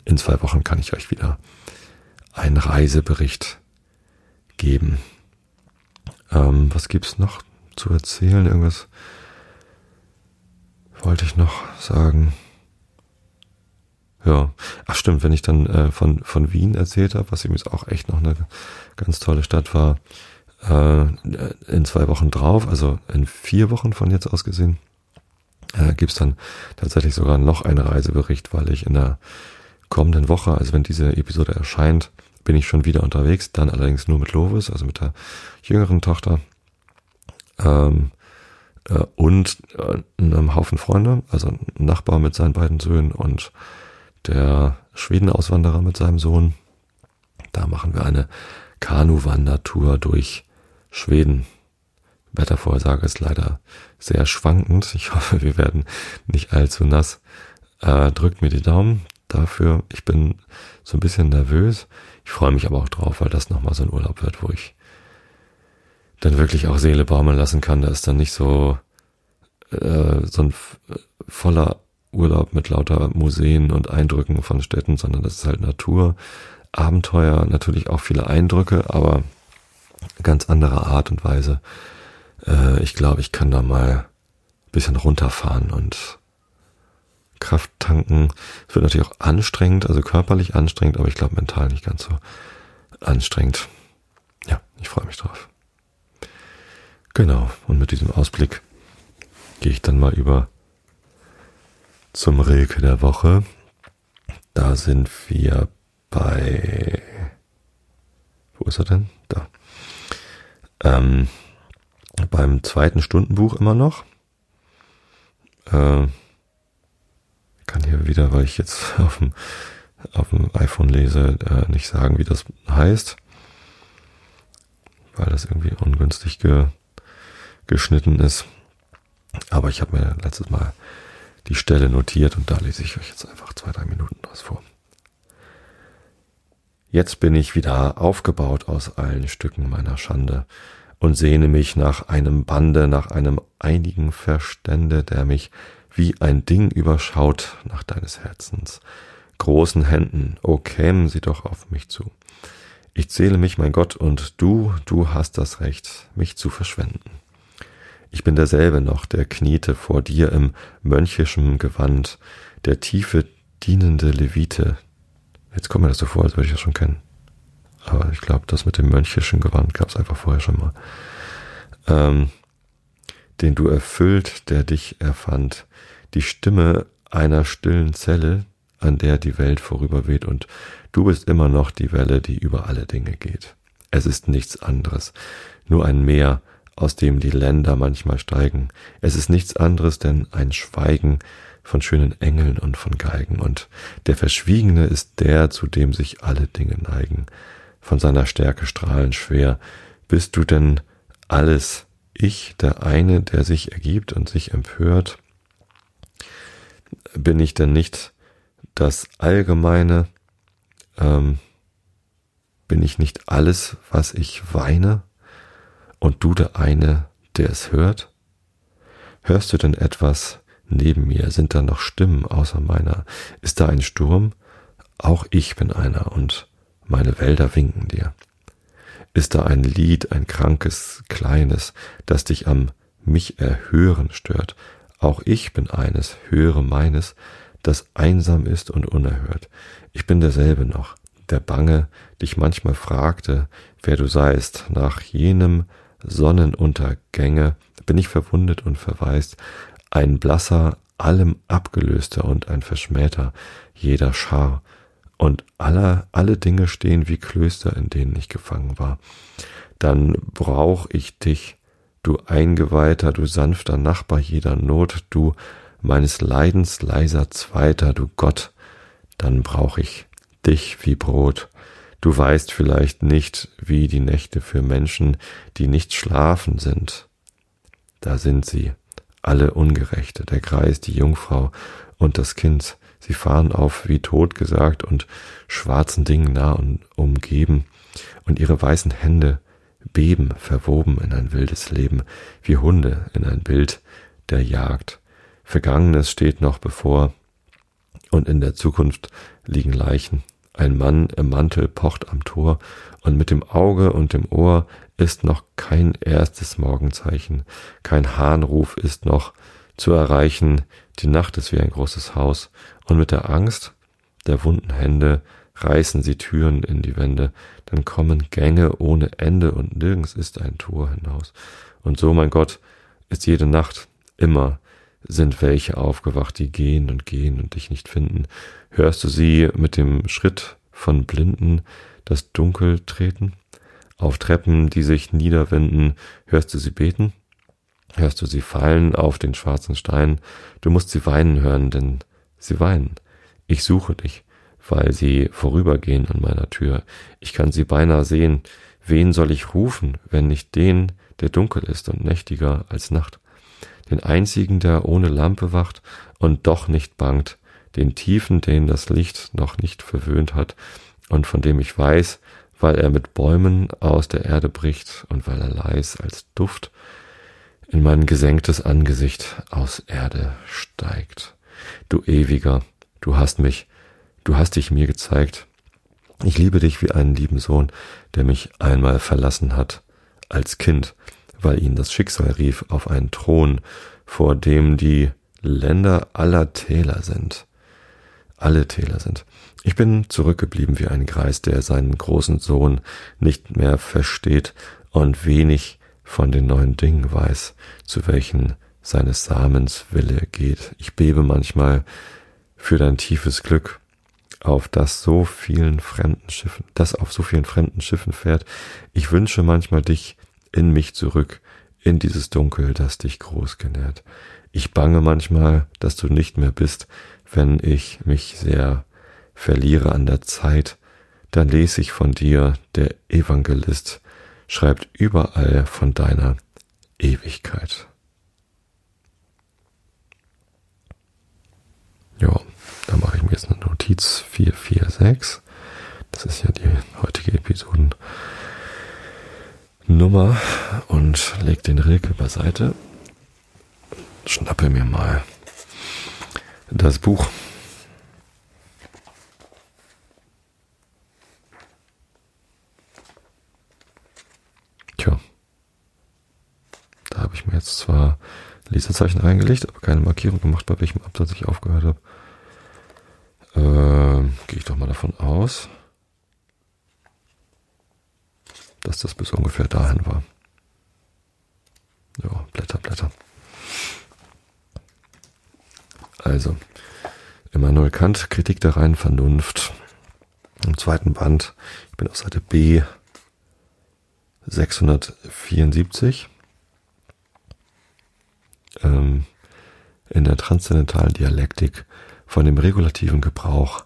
in zwei Wochen kann ich euch wieder einen Reisebericht geben. Ähm, was gibt's noch zu erzählen? Irgendwas wollte ich noch sagen. Ja, ach stimmt, wenn ich dann äh, von von Wien erzählt habe, was übrigens auch echt noch eine ganz tolle Stadt war, äh, in zwei Wochen drauf, also in vier Wochen von jetzt aus gesehen, äh, gibt's dann tatsächlich sogar noch einen Reisebericht, weil ich in der kommenden Woche, also wenn diese Episode erscheint, bin ich schon wieder unterwegs, dann allerdings nur mit Lovis, also mit der jüngeren Tochter. Ähm, äh, und äh, einem Haufen Freunde, also ein Nachbar mit seinen beiden Söhnen und der Schwedenauswanderer mit seinem Sohn. Da machen wir eine Kanuwandertour durch Schweden. Wettervorhersage ist leider sehr schwankend. Ich hoffe, wir werden nicht allzu nass. Äh, drückt mir die Daumen dafür. Ich bin so ein bisschen nervös. Ich freue mich aber auch drauf, weil das nochmal so ein Urlaub wird, wo ich dann wirklich auch Seele baumeln lassen kann. Da ist dann nicht so, äh, so ein voller Urlaub mit lauter Museen und Eindrücken von Städten, sondern das ist halt Natur, Abenteuer, natürlich auch viele Eindrücke, aber ganz andere Art und Weise. Äh, ich glaube, ich kann da mal ein bisschen runterfahren und Kraft tanken. Es wird natürlich auch anstrengend, also körperlich anstrengend, aber ich glaube mental nicht ganz so anstrengend. Ja, ich freue mich drauf. Genau, und mit diesem Ausblick gehe ich dann mal über zum Rilke der Woche. Da sind wir bei. Wo ist er denn? Da. Ähm, beim zweiten Stundenbuch immer noch. Äh, kann hier wieder, weil ich jetzt auf dem, auf dem iPhone lese, äh, nicht sagen, wie das heißt. Weil das irgendwie ungünstig ge, geschnitten ist. Aber ich habe mir letztes Mal die Stelle notiert und da lese ich euch jetzt einfach zwei, drei Minuten was vor. Jetzt bin ich wieder aufgebaut aus allen Stücken meiner Schande und sehne mich nach einem Bande, nach einem einigen Verstände, der mich wie ein Ding überschaut nach deines Herzens. Großen Händen, o oh, kämen sie doch auf mich zu. Ich zähle mich, mein Gott, und du, du hast das Recht, mich zu verschwenden. Ich bin derselbe noch, der kniete vor dir im mönchischen Gewand, der tiefe, dienende Levite. Jetzt kommt mir das so vor, als würde ich das schon kennen. Aber ich glaube, das mit dem mönchischen Gewand gab es einfach vorher schon mal. Ähm, den du erfüllt, der dich erfand, die Stimme einer stillen Zelle, an der die Welt vorüberweht, und du bist immer noch die Welle, die über alle Dinge geht. Es ist nichts anderes, nur ein Meer, aus dem die Länder manchmal steigen. Es ist nichts anderes denn ein Schweigen von schönen Engeln und von Geigen, und der Verschwiegene ist der, zu dem sich alle Dinge neigen. Von seiner Stärke strahlen schwer. Bist du denn alles, ich, der eine, der sich ergibt und sich empört? Bin ich denn nicht das Allgemeine? Ähm, bin ich nicht alles, was ich weine? Und du der eine, der es hört? Hörst du denn etwas neben mir? Sind da noch Stimmen außer meiner? Ist da ein Sturm? Auch ich bin einer und meine Wälder winken dir. Ist da ein Lied, ein krankes, kleines, das dich am mich erhören stört? Auch ich bin eines, höre meines, das einsam ist und unerhört. Ich bin derselbe noch, der bange dich manchmal fragte, wer du seist, nach jenem Sonnenuntergänge bin ich verwundet und verwaist, ein blasser, allem abgelöster und ein Verschmähter jeder Schar, und aller, alle Dinge stehen wie Klöster, in denen ich gefangen war. Dann brauch ich dich, du Eingeweihter, du sanfter Nachbar jeder Not, du meines Leidens leiser Zweiter, du Gott, dann brauch ich dich wie Brot, Du weißt vielleicht nicht, wie die Nächte für Menschen, die nicht schlafen sind. Da sind sie, alle Ungerechte, der Kreis, die Jungfrau und das Kind. Sie fahren auf, wie tot gesagt, und schwarzen Dingen nah und umgeben, und ihre weißen Hände beben, verwoben in ein wildes Leben, wie Hunde in ein Bild der Jagd. Vergangenes steht noch bevor, und in der Zukunft liegen Leichen ein Mann im Mantel pocht am Tor, und mit dem Auge und dem Ohr ist noch kein erstes Morgenzeichen, kein Hahnruf ist noch zu erreichen, die Nacht ist wie ein großes Haus, und mit der Angst der wunden Hände reißen sie Türen in die Wände, dann kommen Gänge ohne Ende und nirgends ist ein Tor hinaus. Und so, mein Gott, ist jede Nacht immer sind welche aufgewacht, die gehen und gehen und dich nicht finden. Hörst du sie mit dem Schritt von Blinden das Dunkel treten? Auf Treppen, die sich niederwinden, hörst du sie beten? Hörst du sie fallen auf den schwarzen Stein? Du musst sie weinen hören, denn sie weinen. Ich suche dich. weil sie vorübergehen an meiner Tür. Ich kann sie beinahe sehen. Wen soll ich rufen, wenn nicht den, der dunkel ist und nächtiger als Nacht? Den einzigen, der ohne Lampe wacht und doch nicht bangt, den Tiefen, den das Licht noch nicht verwöhnt hat und von dem ich weiß, weil er mit Bäumen aus der Erde bricht und weil er leis als Duft in mein gesenktes Angesicht aus Erde steigt. Du ewiger, du hast mich, du hast dich mir gezeigt. Ich liebe dich wie einen lieben Sohn, der mich einmal verlassen hat, als Kind, weil ihn das Schicksal rief auf einen Thron, vor dem die Länder aller Täler sind. Alle Täler sind. Ich bin zurückgeblieben wie ein Greis, der seinen großen Sohn nicht mehr versteht und wenig von den neuen Dingen weiß, zu welchen seines Samens Wille geht. Ich bebe manchmal für dein tiefes Glück, auf das so vielen fremden Schiffen, das auf so vielen fremden Schiffen fährt. Ich wünsche manchmal dich in mich zurück, in dieses Dunkel, das dich groß genährt. Ich bange manchmal, dass du nicht mehr bist, wenn ich mich sehr verliere an der Zeit, dann lese ich von dir, der Evangelist, schreibt überall von deiner Ewigkeit. Ja, da mache ich mir jetzt eine Notiz 446. Das ist ja die heutige Episodennummer und leg den Rilke beiseite. Schnappe mir mal das Buch habe ich mir jetzt zwar Lesezeichen reingelegt, aber keine Markierung gemacht, bei welchem Absatz ich aufgehört habe. Ähm, Gehe ich doch mal davon aus, dass das bis ungefähr dahin war. Ja, Blätter, Blätter. Also, Immanuel Kant, Kritik der reinen Vernunft. Im zweiten Band, ich bin auf Seite B 674 ähm, in der transzendentalen Dialektik von dem regulativen Gebrauch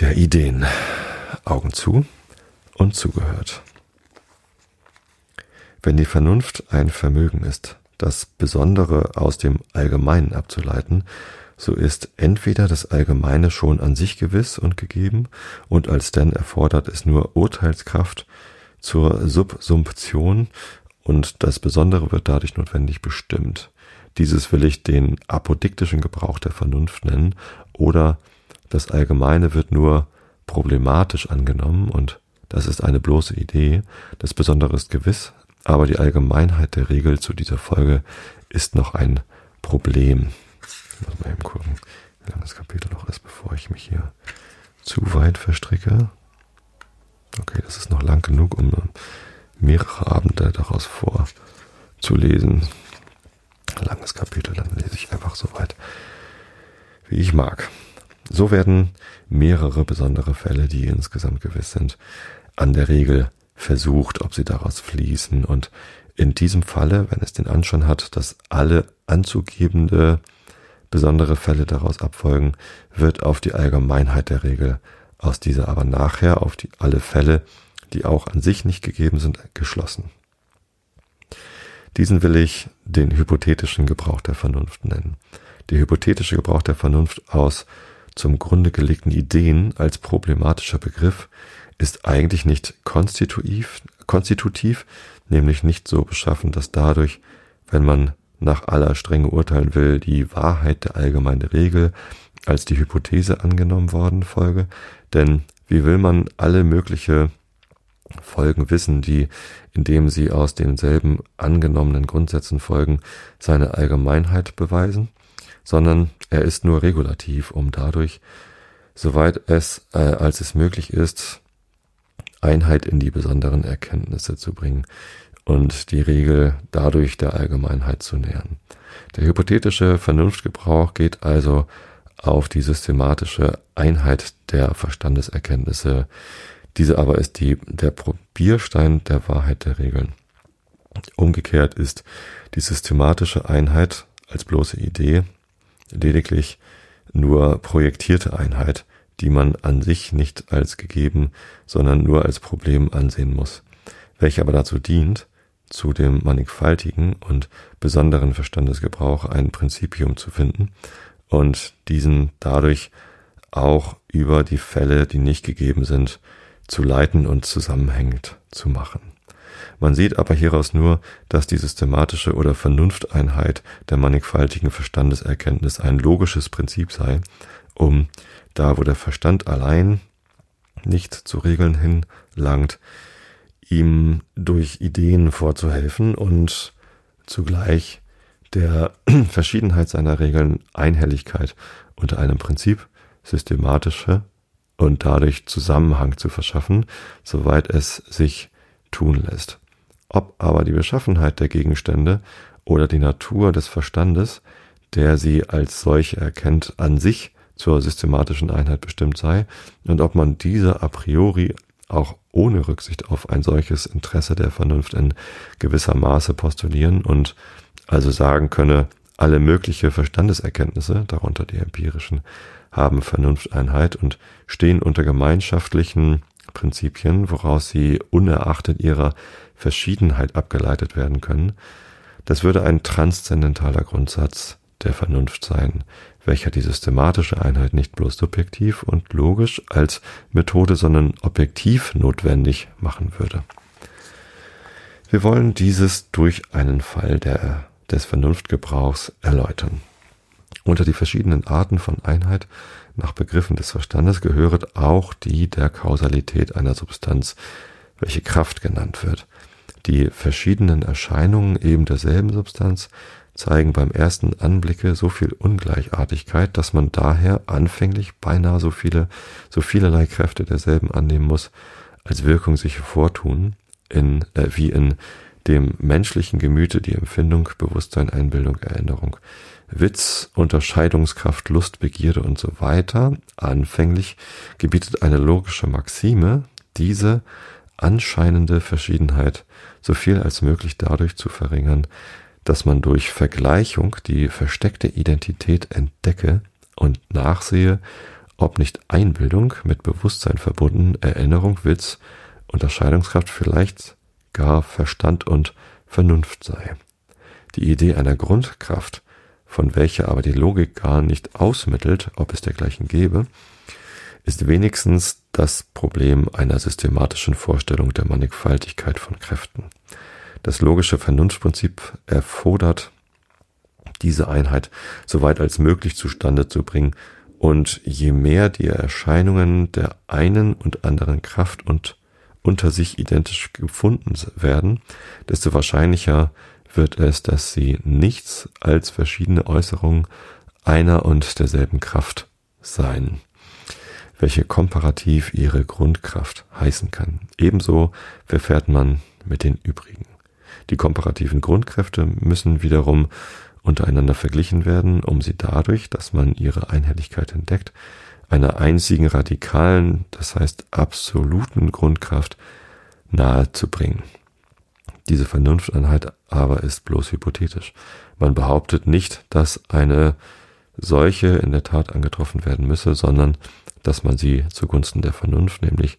der Ideen. Augen zu und zugehört. Wenn die Vernunft ein Vermögen ist, das Besondere aus dem Allgemeinen abzuleiten, so ist entweder das Allgemeine schon an sich gewiss und gegeben, und als denn erfordert es nur Urteilskraft zur Subsumption, und das Besondere wird dadurch notwendig bestimmt. Dieses will ich den apodiktischen Gebrauch der Vernunft nennen oder das Allgemeine wird nur problematisch angenommen und das ist eine bloße Idee. Das Besondere ist gewiss, aber die Allgemeinheit der Regel zu dieser Folge ist noch ein Problem. Ich muss mal eben gucken, wie lange das Kapitel noch ist, bevor ich mich hier zu weit verstricke. Okay, das ist noch lang genug, um mehrere Abende daraus vorzulesen langes Kapitel, dann lese ich einfach so weit, wie ich mag. So werden mehrere besondere Fälle, die insgesamt gewiss sind, an der Regel versucht, ob sie daraus fließen. Und in diesem Falle, wenn es den Anschein hat, dass alle anzugebende besondere Fälle daraus abfolgen, wird auf die Allgemeinheit der Regel aus dieser aber nachher auf die alle Fälle, die auch an sich nicht gegeben sind, geschlossen. Diesen will ich den hypothetischen Gebrauch der Vernunft nennen. Der hypothetische Gebrauch der Vernunft aus zum Grunde gelegten Ideen als problematischer Begriff ist eigentlich nicht konstitutiv, konstitutiv, nämlich nicht so beschaffen, dass dadurch, wenn man nach aller Strenge urteilen will, die Wahrheit der allgemeinen Regel als die Hypothese angenommen worden folge. Denn wie will man alle mögliche Folgen wissen, die, indem sie aus denselben angenommenen Grundsätzen folgen, seine Allgemeinheit beweisen, sondern er ist nur regulativ, um dadurch, soweit es äh, als es möglich ist, Einheit in die besonderen Erkenntnisse zu bringen und die Regel dadurch der Allgemeinheit zu nähern. Der hypothetische Vernunftgebrauch geht also auf die systematische Einheit der Verstandeserkenntnisse diese aber ist die, der Probierstein der Wahrheit der Regeln. Umgekehrt ist die systematische Einheit als bloße Idee lediglich nur projektierte Einheit, die man an sich nicht als gegeben, sondern nur als Problem ansehen muss, welche aber dazu dient, zu dem mannigfaltigen und besonderen Verstandesgebrauch ein Prinzipium zu finden und diesen dadurch auch über die Fälle, die nicht gegeben sind, zu leiten und zusammenhängend zu machen. Man sieht aber hieraus nur, dass die systematische oder Vernunfteinheit der mannigfaltigen Verstandeserkenntnis ein logisches Prinzip sei, um da wo der Verstand allein nicht zu Regeln hinlangt, ihm durch Ideen vorzuhelfen und zugleich der Verschiedenheit seiner Regeln Einhelligkeit unter einem Prinzip systematische und dadurch Zusammenhang zu verschaffen, soweit es sich tun lässt. Ob aber die Beschaffenheit der Gegenstände oder die Natur des Verstandes, der sie als solche erkennt, an sich zur systematischen Einheit bestimmt sei und ob man diese a priori auch ohne Rücksicht auf ein solches Interesse der Vernunft in gewisser Maße postulieren und also sagen könne, alle mögliche Verstandeserkenntnisse, darunter die empirischen, haben Vernunfteinheit und stehen unter gemeinschaftlichen Prinzipien, woraus sie unerachtet ihrer Verschiedenheit abgeleitet werden können. Das würde ein transzendentaler Grundsatz der Vernunft sein, welcher die systematische Einheit nicht bloß subjektiv und logisch als Methode, sondern objektiv notwendig machen würde. Wir wollen dieses durch einen Fall der, des Vernunftgebrauchs erläutern. Unter die verschiedenen Arten von Einheit nach Begriffen des Verstandes gehöret auch die der Kausalität einer Substanz, welche Kraft genannt wird. Die verschiedenen Erscheinungen eben derselben Substanz zeigen beim ersten Anblicke so viel Ungleichartigkeit, dass man daher anfänglich beinahe so viele, so vielerlei Kräfte derselben annehmen muss, als Wirkung sich hervortun, in, äh, wie in dem menschlichen Gemüte die Empfindung, Bewusstsein, Einbildung, Erinnerung, Witz, Unterscheidungskraft, Lust, Begierde und so weiter. Anfänglich gebietet eine logische Maxime, diese anscheinende Verschiedenheit so viel als möglich dadurch zu verringern, dass man durch Vergleichung die versteckte Identität entdecke und nachsehe, ob nicht Einbildung mit Bewusstsein verbunden, Erinnerung, Witz, Unterscheidungskraft vielleicht gar Verstand und Vernunft sei. Die Idee einer Grundkraft, von welcher aber die Logik gar nicht ausmittelt, ob es dergleichen gäbe, ist wenigstens das Problem einer systematischen Vorstellung der Mannigfaltigkeit von Kräften. Das logische Vernunftprinzip erfordert diese Einheit so weit als möglich zustande zu bringen, und je mehr die Erscheinungen der einen und anderen Kraft und unter sich identisch gefunden werden, desto wahrscheinlicher wird es, dass sie nichts als verschiedene Äußerungen einer und derselben Kraft seien, welche komparativ ihre Grundkraft heißen kann. Ebenso verfährt man mit den übrigen. Die komparativen Grundkräfte müssen wiederum untereinander verglichen werden, um sie dadurch, dass man ihre Einhelligkeit entdeckt, einer einzigen radikalen, das heißt absoluten Grundkraft nahe zu bringen. Diese Vernunfteinheit aber ist bloß hypothetisch. Man behauptet nicht, dass eine solche in der Tat angetroffen werden müsse, sondern dass man sie zugunsten der Vernunft, nämlich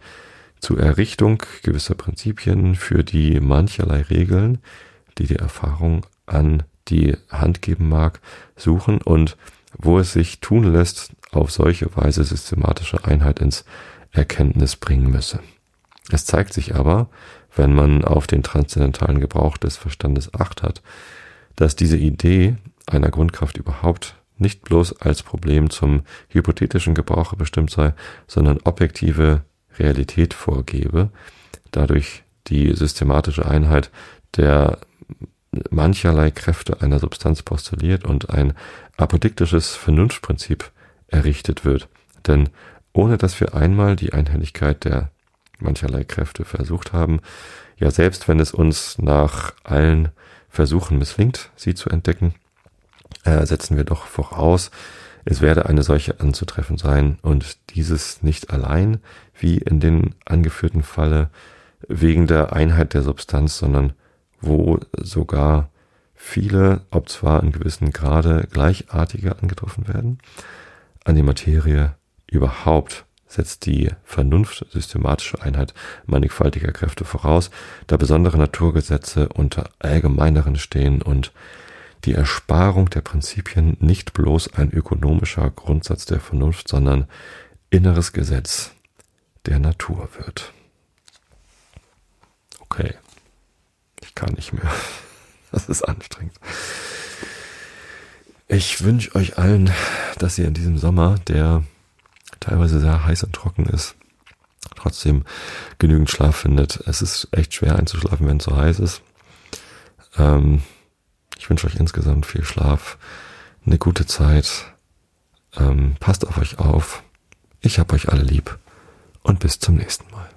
zur Errichtung gewisser Prinzipien, für die mancherlei Regeln, die die Erfahrung an die Hand geben mag, suchen und wo es sich tun lässt, auf solche Weise systematische Einheit ins Erkenntnis bringen müsse. Es zeigt sich aber, wenn man auf den transzendentalen Gebrauch des Verstandes acht hat, dass diese Idee einer Grundkraft überhaupt nicht bloß als Problem zum hypothetischen Gebrauche bestimmt sei, sondern objektive Realität vorgebe, dadurch die systematische Einheit der mancherlei Kräfte einer Substanz postuliert und ein apodiktisches Vernunftprinzip errichtet wird. Denn ohne dass wir einmal die Einhelligkeit der mancherlei Kräfte versucht haben, ja selbst wenn es uns nach allen Versuchen misslingt, sie zu entdecken, äh, setzen wir doch voraus, es werde eine solche anzutreffen sein und dieses nicht allein, wie in den angeführten Falle, wegen der Einheit der Substanz, sondern wo sogar viele, ob zwar in gewissen Grade gleichartige angetroffen werden, an die Materie überhaupt setzt die Vernunft systematische Einheit mannigfaltiger Kräfte voraus, da besondere Naturgesetze unter allgemeineren stehen und die Ersparung der Prinzipien nicht bloß ein ökonomischer Grundsatz der Vernunft, sondern inneres Gesetz der Natur wird. Okay, ich kann nicht mehr. Das ist anstrengend. Ich wünsche euch allen, dass ihr in diesem Sommer, der teilweise sehr heiß und trocken ist, trotzdem genügend Schlaf findet. Es ist echt schwer einzuschlafen, wenn es so heiß ist. Ähm, ich wünsche euch insgesamt viel Schlaf, eine gute Zeit. Ähm, passt auf euch auf. Ich hab euch alle lieb und bis zum nächsten Mal.